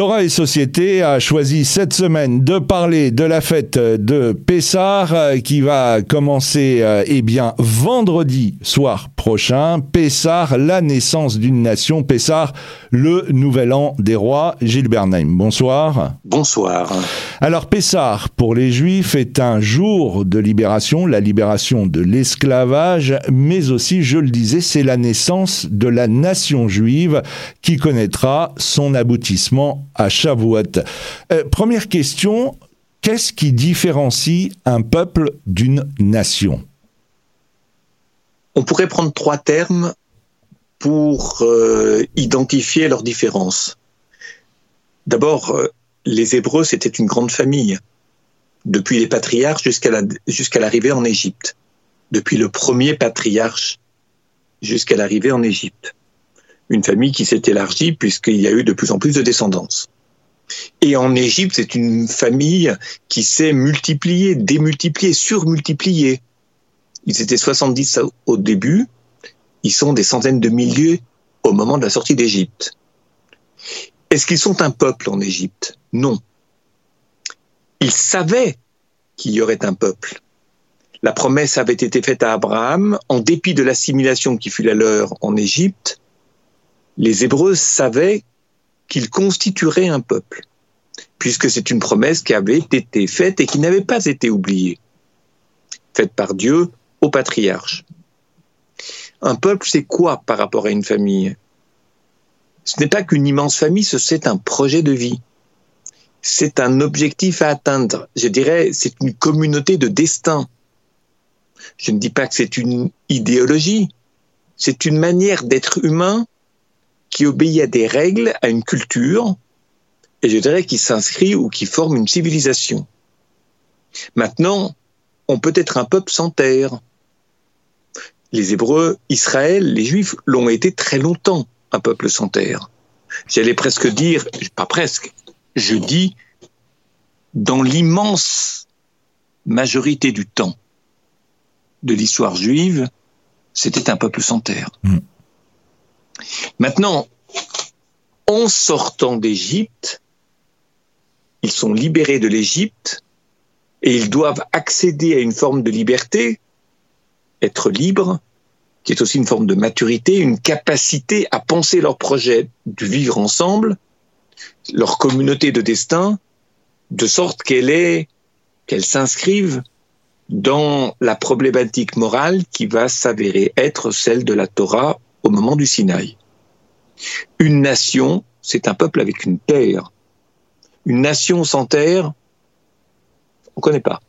Torah et Société a choisi cette semaine de parler de la fête de Pessar euh, qui va commencer euh, eh vendredi soir prochain. Pessar, la naissance d'une nation. Pessar, le nouvel an des rois. Gilles Bernheim, bonsoir. Bonsoir. Alors Pessar, pour les Juifs, est un jour de libération, la libération de l'esclavage, mais aussi, je le disais, c'est la naissance de la nation juive qui connaîtra son aboutissement à Shavuot. Euh, première question, qu'est-ce qui différencie un peuple d'une nation? On pourrait prendre trois termes pour euh, identifier leurs différences. D'abord, euh, les Hébreux, c'était une grande famille, depuis les patriarches jusqu'à l'arrivée en Égypte, depuis le premier patriarche jusqu'à l'arrivée en Égypte une famille qui s'est élargie puisqu'il y a eu de plus en plus de descendance. Et en Égypte, c'est une famille qui s'est multipliée, démultipliée, surmultipliée. Ils étaient 70 au début, ils sont des centaines de milliers au moment de la sortie d'Égypte. Est-ce qu'ils sont un peuple en Égypte? Non. Ils savaient qu'il y aurait un peuple. La promesse avait été faite à Abraham, en dépit de l'assimilation qui fut la leur en Égypte, les Hébreux savaient qu'ils constitueraient un peuple, puisque c'est une promesse qui avait été faite et qui n'avait pas été oubliée, faite par Dieu au patriarche. Un peuple, c'est quoi par rapport à une famille? Ce n'est pas qu'une immense famille, c'est un projet de vie. C'est un objectif à atteindre. Je dirais, c'est une communauté de destin. Je ne dis pas que c'est une idéologie. C'est une manière d'être humain qui obéit à des règles, à une culture, et je dirais qui s'inscrit ou qui forme une civilisation. Maintenant, on peut être un peuple sans terre. Les Hébreux, Israël, les Juifs l'ont été très longtemps, un peuple sans terre. J'allais presque dire, pas presque, je dis, dans l'immense majorité du temps de l'histoire juive, c'était un peuple sans terre. Mm. Maintenant, en sortant d'Égypte, ils sont libérés de l'Égypte et ils doivent accéder à une forme de liberté, être libres, qui est aussi une forme de maturité, une capacité à penser leur projet de vivre ensemble, leur communauté de destin, de sorte qu'elle est, qu'elle s'inscrive dans la problématique morale qui va s'avérer être celle de la Torah au moment du Sinaï. Une nation, c'est un peuple avec une terre. Une nation sans terre, on ne connaît pas.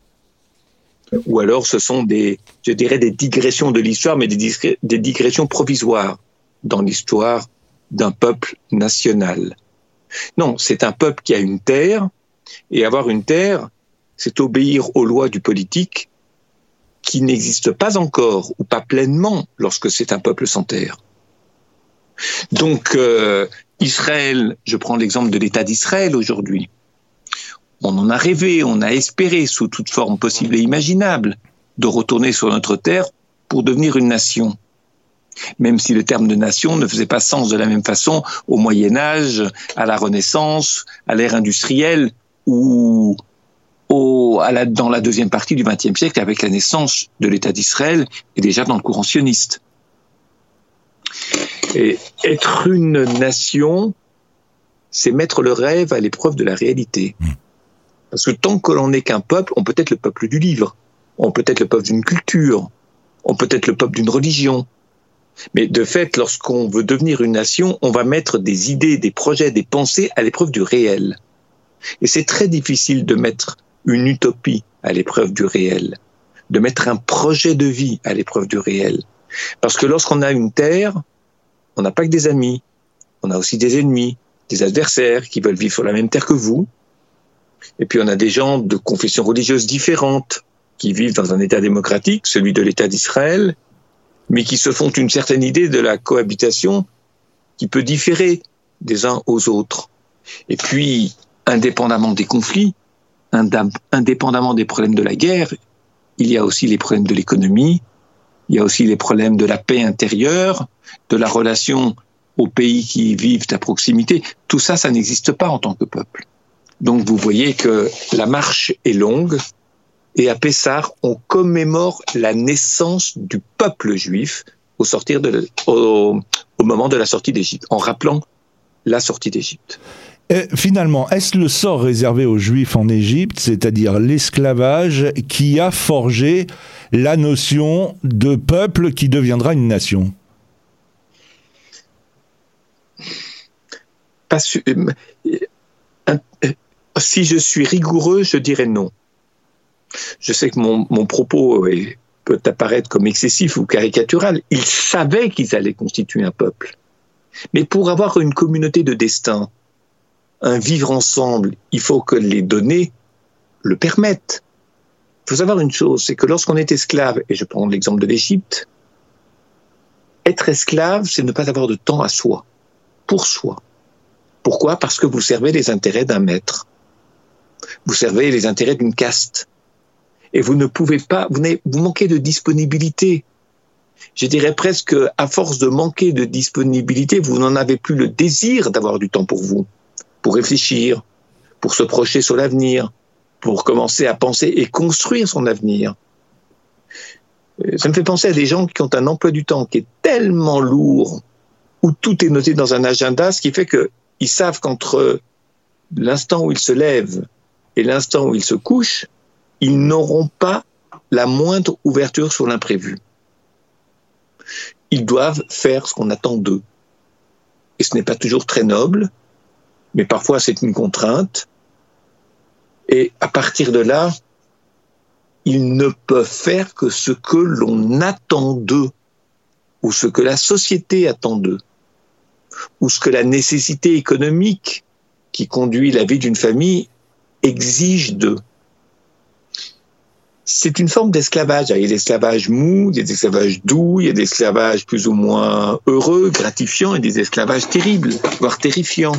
Ou alors ce sont des, je dirais, des digressions de l'histoire, mais des, digressions provisoires dans l'histoire d'un peuple national. Non, c'est un peuple qui a une terre, et avoir une terre, c'est obéir aux lois du politique qui n'existent pas encore ou pas pleinement lorsque c'est un peuple sans terre. Donc euh, Israël, je prends l'exemple de l'État d'Israël aujourd'hui. On en a rêvé, on a espéré sous toute forme possible et imaginable de retourner sur notre terre pour devenir une nation. Même si le terme de nation ne faisait pas sens de la même façon au Moyen Âge, à la Renaissance, à l'ère industrielle ou dans la deuxième partie du XXe siècle avec la naissance de l'État d'Israël et déjà dans le courant sioniste. Et être une nation, c'est mettre le rêve à l'épreuve de la réalité. Hmm. Parce que tant que l'on n'est qu'un peuple, on peut être le peuple du livre, on peut être le peuple d'une culture, on peut être le peuple d'une religion. Mais de fait, lorsqu'on veut devenir une nation, on va mettre des idées, des projets, des pensées à l'épreuve du réel. Et c'est très difficile de mettre une utopie à l'épreuve du réel, de mettre un projet de vie à l'épreuve du réel. Parce que lorsqu'on a une terre, on n'a pas que des amis, on a aussi des ennemis, des adversaires qui veulent vivre sur la même terre que vous. Et puis on a des gens de confessions religieuses différentes qui vivent dans un État démocratique, celui de l'État d'Israël, mais qui se font une certaine idée de la cohabitation qui peut différer des uns aux autres. Et puis, indépendamment des conflits, indépendamment des problèmes de la guerre, il y a aussi les problèmes de l'économie, il y a aussi les problèmes de la paix intérieure, de la relation aux pays qui vivent à proximité. Tout ça, ça n'existe pas en tant que peuple. Donc vous voyez que la marche est longue et à Pessar, on commémore la naissance du peuple juif au, sortir de, au, au moment de la sortie d'Égypte, en rappelant la sortie d'Égypte. Finalement, est-ce le sort réservé aux Juifs en Égypte, c'est-à-dire l'esclavage, qui a forgé la notion de peuple qui deviendra une nation? Euh, euh, Si je suis rigoureux, je dirais non. Je sais que mon, propos peut apparaître comme excessif ou caricatural. Ils savaient qu'ils allaient constituer un peuple. Mais pour avoir une communauté de destin, un vivre ensemble, il faut que les données le permettent. Il faut savoir une chose, c'est que lorsqu'on est esclave, et je prends l'exemple de l'Égypte, être esclave, c'est ne pas avoir de temps à soi, pour soi. Pourquoi? Parce que vous servez les intérêts d'un maître. Vous servez les intérêts d'une caste. Et vous ne pouvez pas, vous, manquez de disponibilité. Je dirais presque, à force de manquer de disponibilité, vous n'en avez plus le désir d'avoir du temps pour vous pour réfléchir, pour se projeter sur l'avenir, pour commencer à penser et construire son avenir. Euh, ça me fait penser à des gens qui ont un emploi du temps qui est tellement lourd, où tout est noté dans un agenda, ce qui fait qu'ils savent qu'entre l'instant où ils se lèvent et l'instant où ils se couchent, ils n'auront pas la moindre ouverture sur l'imprévu. Ils doivent faire ce qu'on attend d'eux. Et ce n'est pas toujours très noble, mais parfois c'est une contrainte. Et à partir de là, ils ne peuvent faire que ce que l'on attend d'eux, ou ce que la société attend d'eux, ou ce que la nécessité économique qui conduit la vie d'une famille exige d'eux. C'est une forme d'esclavage. Il y a des esclavages mous, des esclavages doux, il y a des esclavages plus ou moins heureux, gratifiants, et des esclavages terribles, voire terrifiants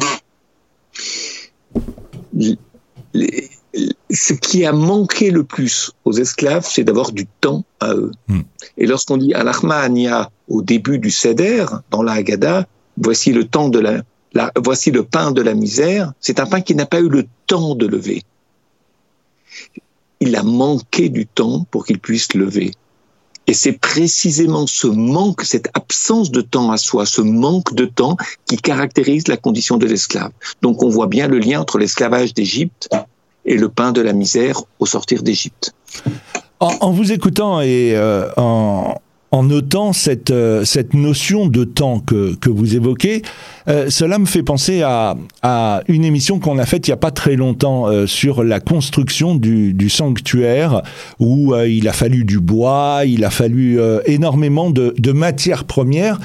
ce qui a manqué le plus aux esclaves, c'est d'avoir du temps à eux. Hmm. Et lorsqu'on dit al Ania au début du Seder, dans la Haggadah, voici le temps de la, voici le pain de la misère, c'est un pain qui n'a pas eu le temps de lever. Il a manqué du temps pour qu'il puisse lever. Et c'est précisément ce manque, cette absence de temps à soi, ce manque de temps qui caractérise la condition de l'esclave. Donc on voit bien le lien entre l'esclavage d'Égypte et le pain de la misère au sortir d'Égypte. En, vous écoutant et euh, en, en notant cette, euh, cette notion de temps que, que vous évoquez, euh, cela me fait penser à, à une émission qu'on a faite il n'y a pas très longtemps euh, sur la construction du, du sanctuaire, où il a fallu du bois, il a fallu énormément de, de matières premières.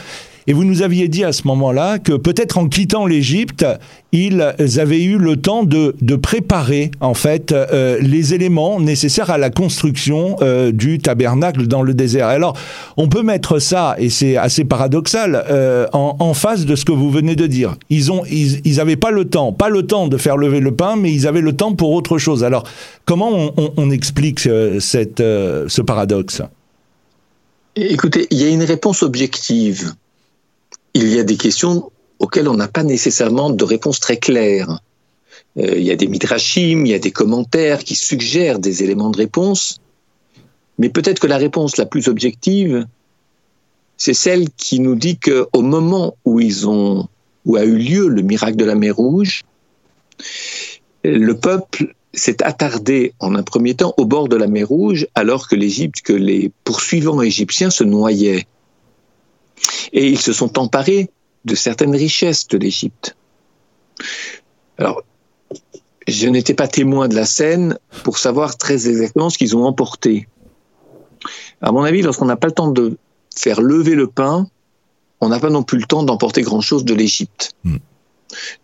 Et vous nous aviez dit à ce moment-là que peut-être en quittant l'Égypte, ils avaient eu le temps de, préparer en fait euh, les éléments nécessaires à la construction euh, du tabernacle dans le désert. Alors, on peut mettre ça, et c'est assez paradoxal, euh, en, face de ce que vous venez de dire. Ils ont, ils, pas le temps, pas le temps de faire lever le pain, mais ils avaient le temps pour autre chose. Alors, comment on, on, on explique cette, ce paradoxe? Écoutez, il y a une réponse objective il y a des questions auxquelles on n'a pas nécessairement de réponse très claire. Euh, il y a des midrashim, il y a des commentaires qui suggèrent des éléments de réponse, mais peut-être que la réponse la plus objective, c'est celle qui nous dit qu'au moment où a eu lieu le miracle de la mer Rouge, le peuple s'est attardé en un premier temps au bord de la mer Rouge, alors que les poursuivants égyptiens se noyaient. Et ils se sont emparés de certaines richesses de l'Égypte. Alors, je n'étais pas témoin de la scène pour savoir très exactement ce qu'ils ont emporté. À mon avis, lorsqu'on n'a pas le temps de faire lever le pain, on n'a pas non plus le temps d'emporter grand-chose de l'Égypte. Hmm.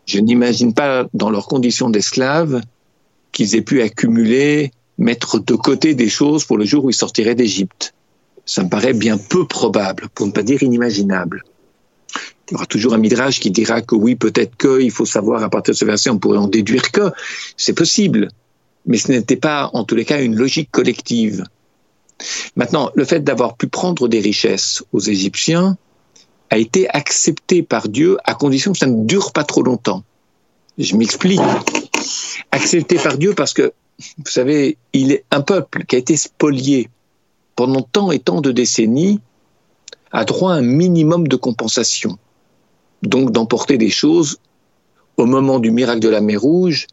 Je n'imagine pas, dans leurs conditions d'esclaves, qu'ils aient pu accumuler, mettre de côté des choses pour le jour où ils sortiraient d'Égypte ça me paraît bien peu probable, pour ne pas dire inimaginable. Il y aura toujours un midrash qui dira que oui, peut-être que, il faut savoir à partir de ce verset, on pourrait en déduire que, c'est possible. Mais ce n'était pas, en tous les cas, une logique collective. Maintenant, le fait d'avoir pu prendre des richesses aux Égyptiens a été accepté par Dieu à condition que ça ne dure pas trop longtemps. Je m'explique. Accepté par Dieu parce que, vous savez, il est un peuple qui a été spolié pendant tant et tant de décennies, a droit à un minimum de compensation. Donc d'emporter des choses au moment du miracle de la mer Rouge,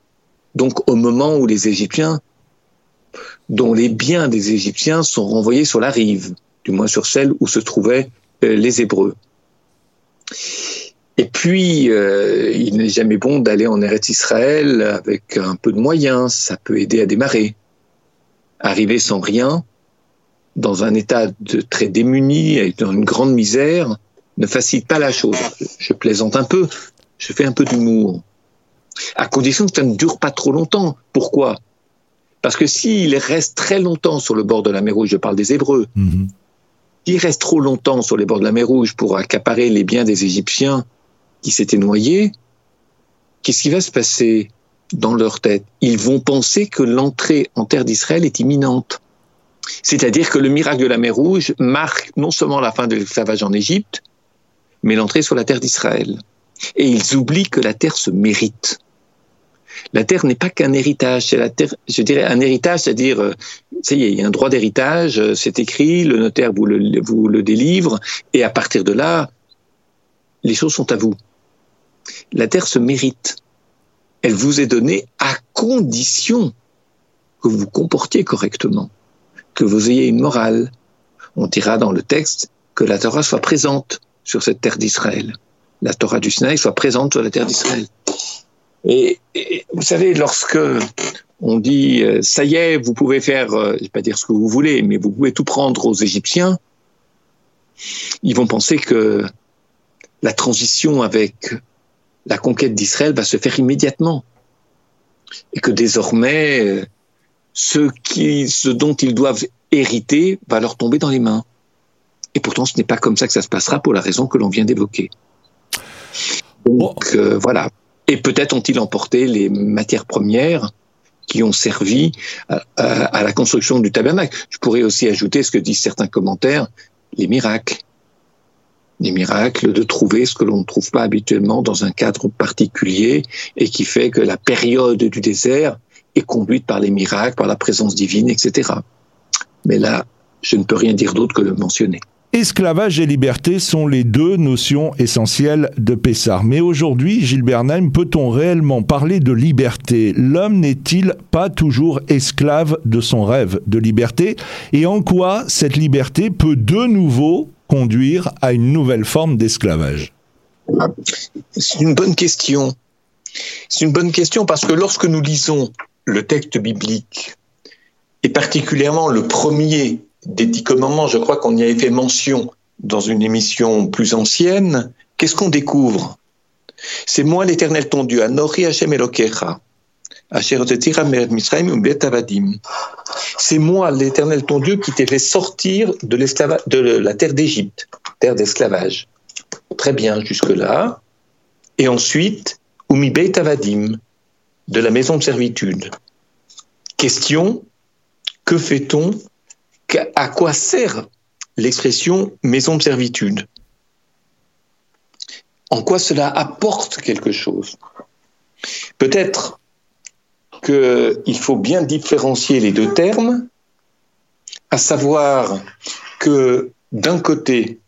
donc au moment où les Égyptiens, dont les biens des Égyptiens sont renvoyés sur la rive, du moins sur celle où se trouvaient euh, les Hébreux. Et puis, euh, il n'est jamais bon d'aller en Eretz Israël avec un peu de moyens, ça peut aider à démarrer. Arriver sans rien, dans un état de très démuni, et dans une grande misère, ne facilite pas la chose. Je plaisante un peu, je fais un peu d'humour. À condition que ça ne dure pas trop longtemps. Pourquoi? Parce que s'il reste très longtemps sur le bord de la mer Rouge, je parle des Hébreux, mhm. s'il reste trop longtemps sur les bords de la mer Rouge pour accaparer les biens des Égyptiens qui s'étaient noyés, qu'est-ce qui va se passer dans leur tête? Ils vont penser que l'entrée en terre d'Israël est imminente. C'est-à-dire que le miracle de la mer Rouge marque non seulement la fin de l'esclavage en Égypte, mais l'entrée sur la terre d'Israël. Et ils oublient que la terre se mérite. La terre n'est pas qu'un héritage, c'est la terre, je dirais un héritage, c'est-à-dire, euh, ça y est, il y a un droit d'héritage, euh, c'est écrit, le notaire vous le, vous le délivre, et à partir de là, les choses sont à vous. La terre se mérite. Elle vous est donnée à condition que vous vous comportiez correctement que vous ayez une morale. On dira dans le texte que la Torah soit présente sur cette terre d'Israël. La Torah du Sinaï soit présente sur la terre d'Israël. Et, vous savez, lorsque on dit euh, ça y est, vous pouvez faire, euh, je vais pas dire ce que vous voulez, mais vous pouvez tout prendre aux Égyptiens, ils vont penser que la transition avec la conquête d'Israël va se faire immédiatement et que désormais euh, ce, qui, ce dont ils doivent hériter va leur tomber dans les mains. Et pourtant, ce n'est pas comme ça que ça se passera pour la raison que l'on vient d'évoquer. Donc euh, voilà. Et peut-être ont-ils emporté les matières premières qui ont servi à, la construction du tabernacle. Je pourrais aussi ajouter ce que disent certains commentaires, les miracles. Les miracles de trouver ce que l'on ne trouve pas habituellement dans un cadre particulier et qui fait que la période du désert est conduite par les miracles, par la présence divine, etc. Mais là, je ne peux rien dire d'autre que le mentionner. Esclavage et liberté sont les deux notions essentielles de Pessar. Mais aujourd'hui, Gilles Bernheim, peut-on réellement parler de liberté? L'homme n'est-il pas toujours esclave de son rêve de liberté? Et en quoi cette liberté peut de nouveau conduire à une nouvelle forme d'esclavage? C'est une bonne question. C'est une bonne question parce que lorsque nous lisons le texte biblique, et particulièrement le premier des dix commandements, je crois qu'on y avait fait mention dans une émission plus ancienne, qu'est-ce qu'on découvre? C'est moi l'Éternel ton Dieu, Anori Hashem Elokecha, c'est moi, l'Éternel ton Dieu, qui t'ai fait sortir de, la terre d'Égypte, terre d'esclavage. Très bien, jusque-là. Et ensuite, Umi Beit Avadim, de la maison de servitude. Question, que fait-on? À quoi sert l'expression maison de servitude? En quoi cela apporte quelque chose? Peut-être qu'il faut bien différencier les deux termes, à savoir que d'un côté,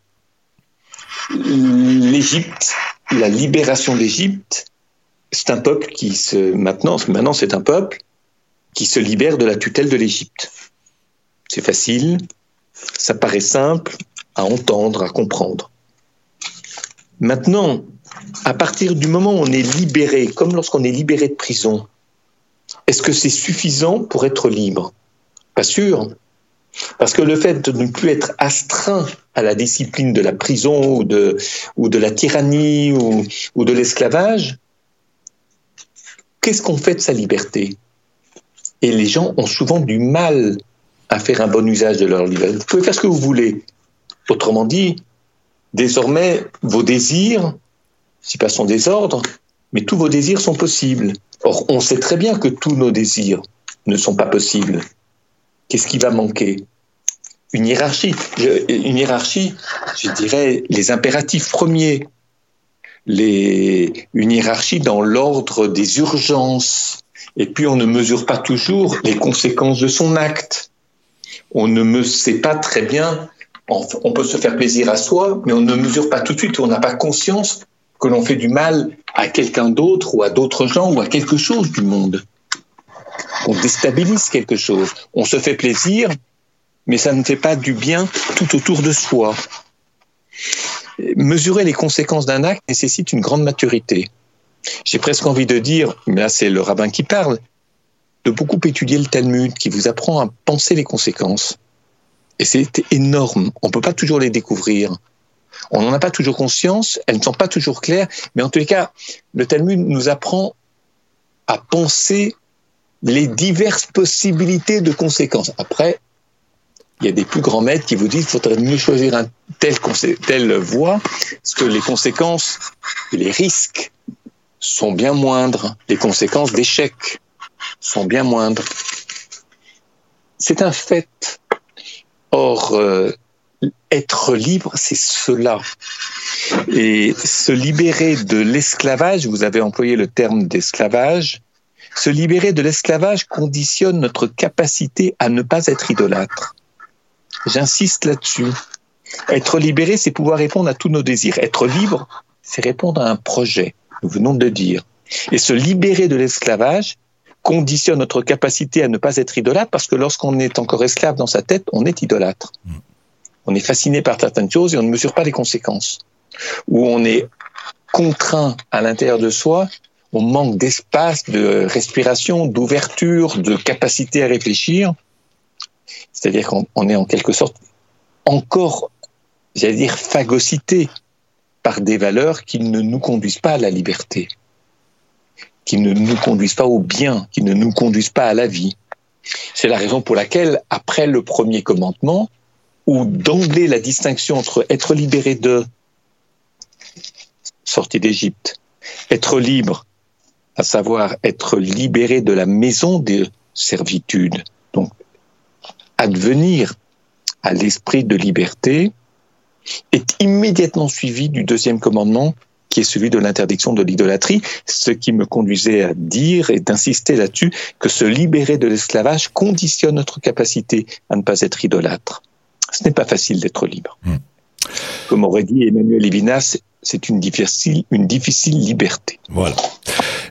l'Égypte, la libération d'Égypte, c'est un peuple qui se maintenant maintenant c'est un peuple qui se libère de la tutelle de l'Égypte. C'est facile, ça paraît simple à entendre, à comprendre. Maintenant, à partir du moment où on est libéré, comme lorsqu'on est libéré de prison, est-ce que c'est suffisant pour être libre? Pas sûr. Parce que le fait de ne plus être astreint à la discipline de la prison ou de, la tyrannie ou de l'esclavage, qu'est-ce qu'on fait de sa liberté? Et les gens ont souvent du mal à faire un bon usage de leur liberté. Vous pouvez faire ce que vous voulez. Autrement dit, désormais, vos désirs, si pas son désordre, mais tous vos désirs sont possibles. Or, on sait très bien que tous nos désirs ne sont pas possibles. Qu'est-ce qui va manquer? Une hiérarchie. une hiérarchie, je dirais, les impératifs premiers, une hiérarchie dans l'ordre des urgences. Et puis on ne mesure pas toujours les conséquences de son acte. On ne me sait pas très bien. On peut se faire plaisir à soi, mais on ne mesure pas tout de suite. On n'a pas conscience que l'on fait du mal à quelqu'un d'autre ou à d'autres gens ou à quelque chose du monde. On déstabilise quelque chose. On se fait plaisir, mais ça ne fait pas du bien tout autour de soi. Mesurer les conséquences d'un acte nécessite une grande maturité. J'ai presque envie de dire, mais là c'est le rabbin qui parle, de beaucoup étudier le Talmud qui vous apprend à penser les conséquences. Et c'est énorme. On ne peut pas toujours les découvrir. On n'en a pas toujours conscience, elles ne sont pas toujours claires, mais en tous les cas, le Talmud nous apprend à penser les diverses possibilités de conséquences. Après, il y a des plus grands maîtres qui vous disent qu'il faudrait mieux choisir un tel telle voie, parce que les conséquences, les risques sont bien moindres, les conséquences d'échec sont bien moindres. C'est un fait. Or, euh, être libre, c'est cela. Et se libérer de l'esclavage, vous avez employé le terme d'esclavage, se libérer de l'esclavage conditionne notre capacité à ne pas être idolâtre. J'insiste là-dessus. Être libéré, c'est pouvoir répondre à tous nos désirs. Être libre, c'est répondre à un projet. Nous venons de le dire. Et se libérer de l'esclavage conditionne notre capacité à ne pas être idolâtre parce que lorsqu'on est encore esclave dans sa tête, on est idolâtre. Mm. On est fasciné par certaines choses et on ne mesure pas les conséquences. Ou on est contraint à l'intérieur de soi, on manque d'espace, de respiration, d'ouverture, de capacité à réfléchir. C'est-à-dire qu'on est en quelque sorte encore, j'allais dire, phagocyté par des valeurs qui ne nous conduisent pas à la liberté, qui ne nous conduisent pas au bien, qui ne nous conduisent pas à la vie. C'est la raison pour laquelle, après le premier commandement, où d'emblée la distinction entre être libéré de sortie d'Égypte, être libre, à savoir être libéré de la maison de servitude, donc advenir à l'esprit de liberté, est immédiatement suivi du deuxième commandement qui est celui de l'interdiction de l'idolâtrie, ce qui me conduisait à dire et d'insister là-dessus que se libérer de l'esclavage conditionne notre capacité à ne pas être idolâtre. Ce n'est pas facile d'être libre. Hmm. Comme aurait dit Emmanuel Levinas, c'est une difficile, une difficile liberté. Voilà.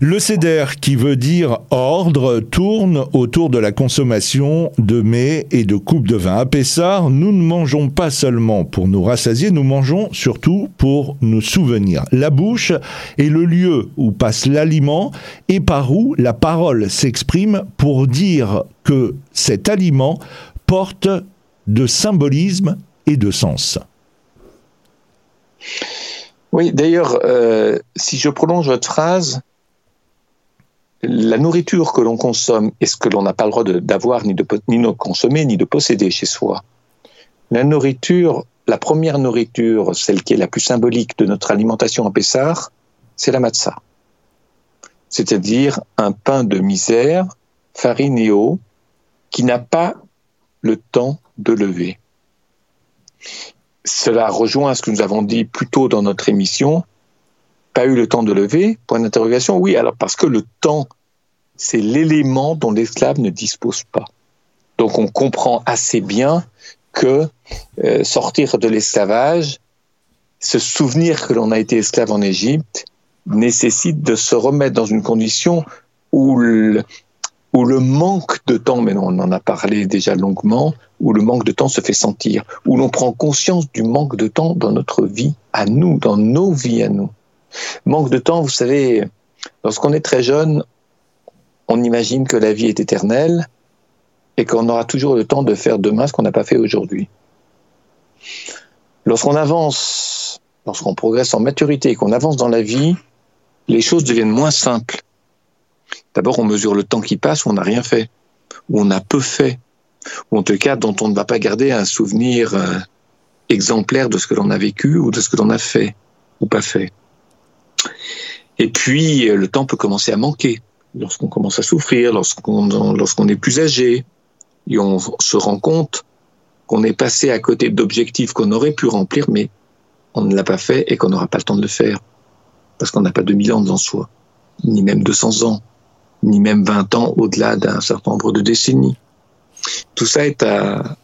Le CEDER, qui veut dire ordre, tourne autour de la consommation de mets et de coupes de vin. À Pessard, nous ne mangeons pas seulement pour nous rassasier, nous mangeons surtout pour nous souvenir. La bouche est le lieu où passe l'aliment et par où la parole s'exprime pour dire que cet aliment porte de symbolisme et de sens. Oui, d'ailleurs, euh, si je prolonge votre phrase, la nourriture que l'on consomme est ce que l'on n'a pas le droit d'avoir, ni de, ni de consommer, ni de posséder chez soi? La nourriture, la première nourriture, celle qui est la plus symbolique de notre alimentation en Pessar, c'est la matzah. C'est-à-dire un pain de misère, farine qui n'a pas le temps de lever. Cela rejoint ce que nous avons dit plus tôt dans notre émission, pas eu le temps de lever Point d'interrogation. Oui, alors parce que le temps, c'est l'élément dont l'esclave ne dispose pas. Donc on comprend assez bien que euh, sortir de l'esclavage, se souvenir que l'on a été esclave en Égypte, nécessite de se remettre dans une condition le, où le manque de temps, mais on en a parlé déjà longuement, où le manque de temps se fait sentir, où l'on prend conscience du manque de temps dans notre vie à nous, dans nos vies à nous. Manque de temps, vous savez, lorsqu'on est très jeune, on imagine que la vie est éternelle et qu'on aura toujours le temps de faire demain ce qu'on n'a pas fait aujourd'hui. Lorsqu'on avance, lorsqu'on progresse en maturité et qu'on avance dans la vie, les choses deviennent moins simples. D'abord, on mesure le temps qui passe où on n'a rien fait, où on a peu fait, ou en tout cas dont on ne va pas garder un souvenir euh, exemplaire de ce que l'on a vécu ou de ce que l'on a fait ou pas fait. Et puis, euh, le temps peut commencer à manquer lorsqu'on commence à souffrir, lorsqu'on est plus âgé, et on se rend compte qu'on est passé à côté d'objectifs qu'on aurait pu remplir, mais on ne l'a pas fait et qu'on n'aura pas le temps de le faire. Parce qu'on n'a pas 2000 ans devant soi, ni même 200 ans, ni même 20 ans au-delà d'un certain nombre de décennies. Tout ça est à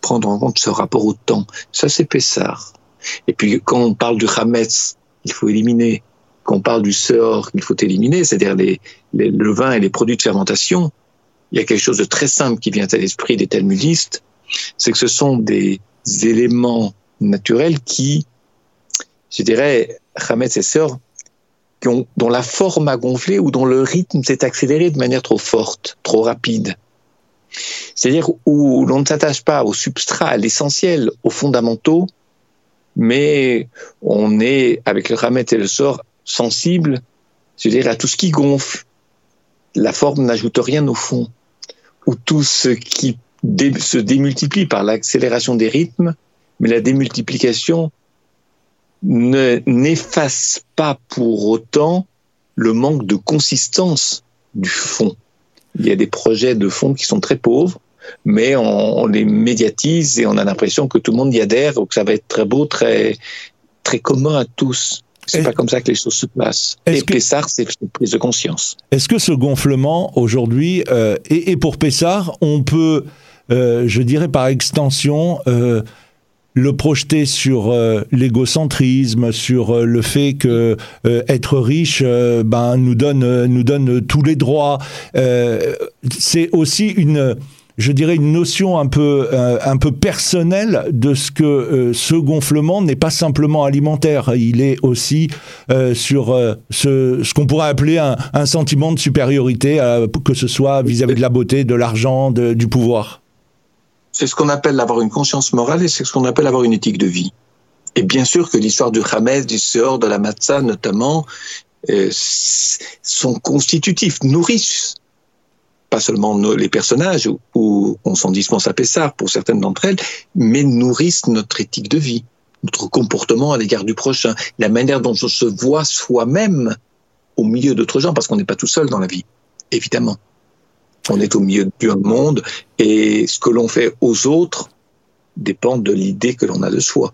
prendre en compte ce rapport au temps. Ça, c'est Pessar. Et puis, quand on parle du Hametz, il faut éliminer. Quand on parle du Sehor, il faut éliminer, c'est-à-dire les, le vin et les produits de fermentation, il y a quelque chose de très simple qui vient à l'esprit des talmudistes, c'est que ce sont des éléments naturels qui, je dirais, Hametz et Sehor, dont la forme a gonflé ou dont le rythme s'est accéléré de manière trop forte, trop rapide. C'est-à-dire où l'on ne s'attache pas au substrat, à l'essentiel, aux fondamentaux, mais on est, avec le ramet et le sort, sensible, c'est-à-dire à tout ce qui gonfle. La forme n'ajoute rien au fond. Ou tout ce qui se démultiplie par l'accélération des rythmes, mais la démultiplication ne n'efface pas pour autant le manque de consistance du fond. Il y a des projets de fond qui sont très pauvres, mais on, les médiatise et on a l'impression que tout le monde y adhère, ou que ça va être très beau, très très commun à tous. C'est pas comme ça que les choses se passent. Et que, Pessard, c'est une prise de conscience. Est-ce que ce gonflement aujourd'hui, euh, et, pour Pessard, on peut, euh, je dirais par extension, euh, le projeter sur euh, l'égocentrisme, sur euh, le fait que euh, être riche ben nous donne nous donne tous les droits. c'est aussi une je dirais une notion un peu un peu personnelle de ce que ce gonflement n'est pas simplement alimentaire, il est aussi sur ce, qu'on pourrait appeler un, sentiment de supériorité, que ce soit vis-à-vis -vis de la beauté, de l'argent, du pouvoir. C'est ce qu'on appelle avoir une conscience morale et c'est ce qu'on appelle avoir une éthique de vie. Et bien sûr que l'histoire du Hamed, du Sehor, de la Matzah notamment, euh, sont constitutifs, nourrissent pas seulement les personnages où on s'en dispense à Pessard pour certaines d'entre elles, mais nourrissent notre éthique de vie, notre comportement à l'égard du prochain, la manière dont on se voit soi-même au milieu d'autres gens, parce qu'on n'est pas tout seul dans la vie, évidemment. On est au milieu d'un monde et ce que l'on fait aux autres dépend de l'idée que l'on a de soi.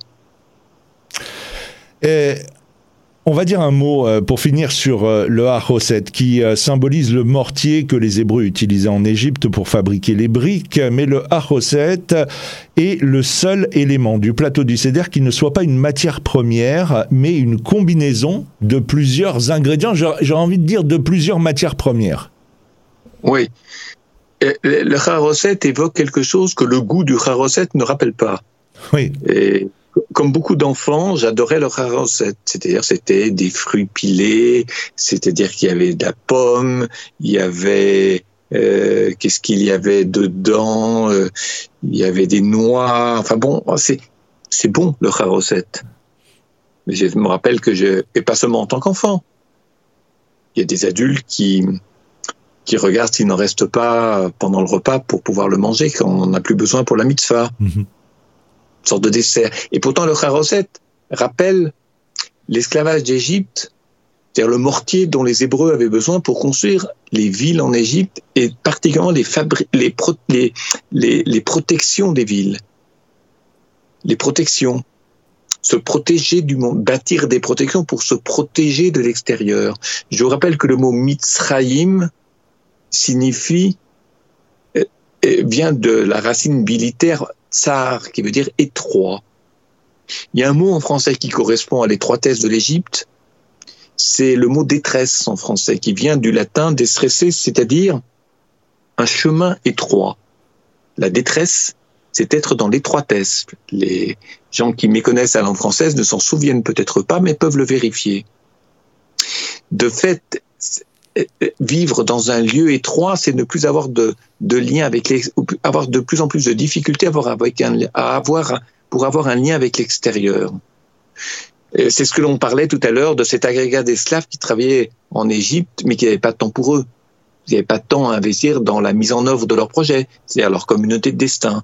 On va dire un mot euh, pour finir sur euh, le Haroset qui euh, symbolise le mortier que les Hébreux utilisaient en Égypte pour fabriquer les briques. Mais le Haroset est le seul élément du plateau du Seder qui ne soit pas une matière première, mais une combinaison de plusieurs ingrédients. J'ai envie de dire de plusieurs matières premières. Oui. Le charoset évoque quelque chose que le goût du charoset ne rappelle pas. Oui. Et comme beaucoup d'enfants, j'adorais le charoset. C'est-à-dire, c'était des fruits pilés, c'est-à-dire qu'il y avait de la pomme, il y avait euh, qu'est-ce qu'il y avait dedans euh, Il y avait des noix. Enfin bon, c'est c'est bon le charoset. Mais je me rappelle que je et pas seulement en tant qu'enfant. Il y a des adultes qui qui regarde s'il n'en reste pas pendant le repas pour pouvoir le manger quand on n'en a plus besoin pour la mitzvah. Mhm. Sorte de dessert. Et pourtant, le charoset rappelle l'esclavage d'Égypte, c'est-à-dire le mortier dont les Hébreux avaient besoin pour construire les villes en Égypte et particulièrement les, les, les, les protections des villes. Les protections se protéger du monde, bâtir des protections pour se protéger de l'extérieur. Je vous rappelle que le mot Mitzrayim signifie euh, euh, vient de la racine militaire tsar, qui veut dire étroit. Il y a un mot en français qui correspond à l'étroitesse de l'Égypte, c'est le mot détresse en français, qui vient du latin déstresser, c'est-à-dire un chemin étroit. La détresse, c'est être dans l'étroitesse. Les gens qui méconnaissent la langue française ne s'en souviennent peut-être pas, mais peuvent le vérifier. De fait, vivre dans un lieu étroit, c'est ne plus avoir de, de lien avec les, avoir de plus en plus de difficultés à avoir, avec à avoir pour avoir un lien avec l'extérieur. C'est ce que l'on parlait tout à l'heure de cet agrégat d'esclaves qui travaillaient en Égypte, mais qui n'avaient pas de temps pour eux. Ils n'avaient pas de temps à investir dans la mise en œuvre de leur projet, c'est-à-dire leur communauté de destin.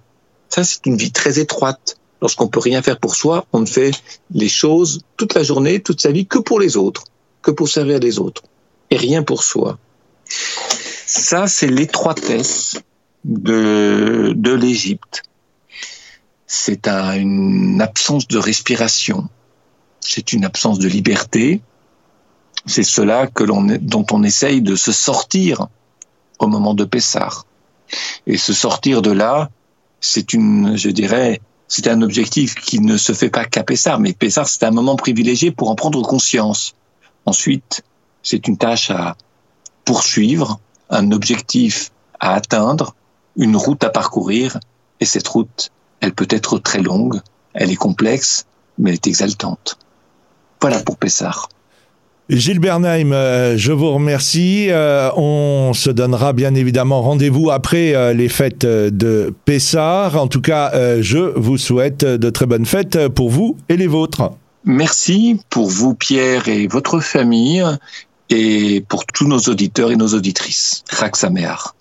Ça, c'est une vie très étroite. Lorsqu'on peut rien faire pour soi, on ne fait les choses toute la journée, toute sa vie, que pour les autres, que pour servir les autres et rien pour soi. Ça, c'est l'étroitesse de, de l'Égypte. c'est une absence de respiration, c'est une absence de liberté, c'est cela que l'on, dont on essaye de se sortir au moment de Pessar. Et se sortir de là, c'est une, je dirais, c'est un objectif qui ne se fait pas qu'à Pessar, mais Pessar, c'est un moment privilégié pour en prendre conscience. Ensuite, c'est une tâche à poursuivre, un objectif à atteindre, une route à parcourir, et cette route, elle peut être très longue, elle est complexe, mais elle est exaltante. Voilà pour Pessar. Gilles Bernheim, euh, je vous remercie. Euh, on se donnera bien évidemment rendez-vous après euh, les fêtes de Pessard. En tout cas, je vous souhaite de très bonnes fêtes pour vous et les vôtres. Merci pour vous, Pierre, et votre famille, et pour tous nos auditeurs et nos auditrices. Raxaméar.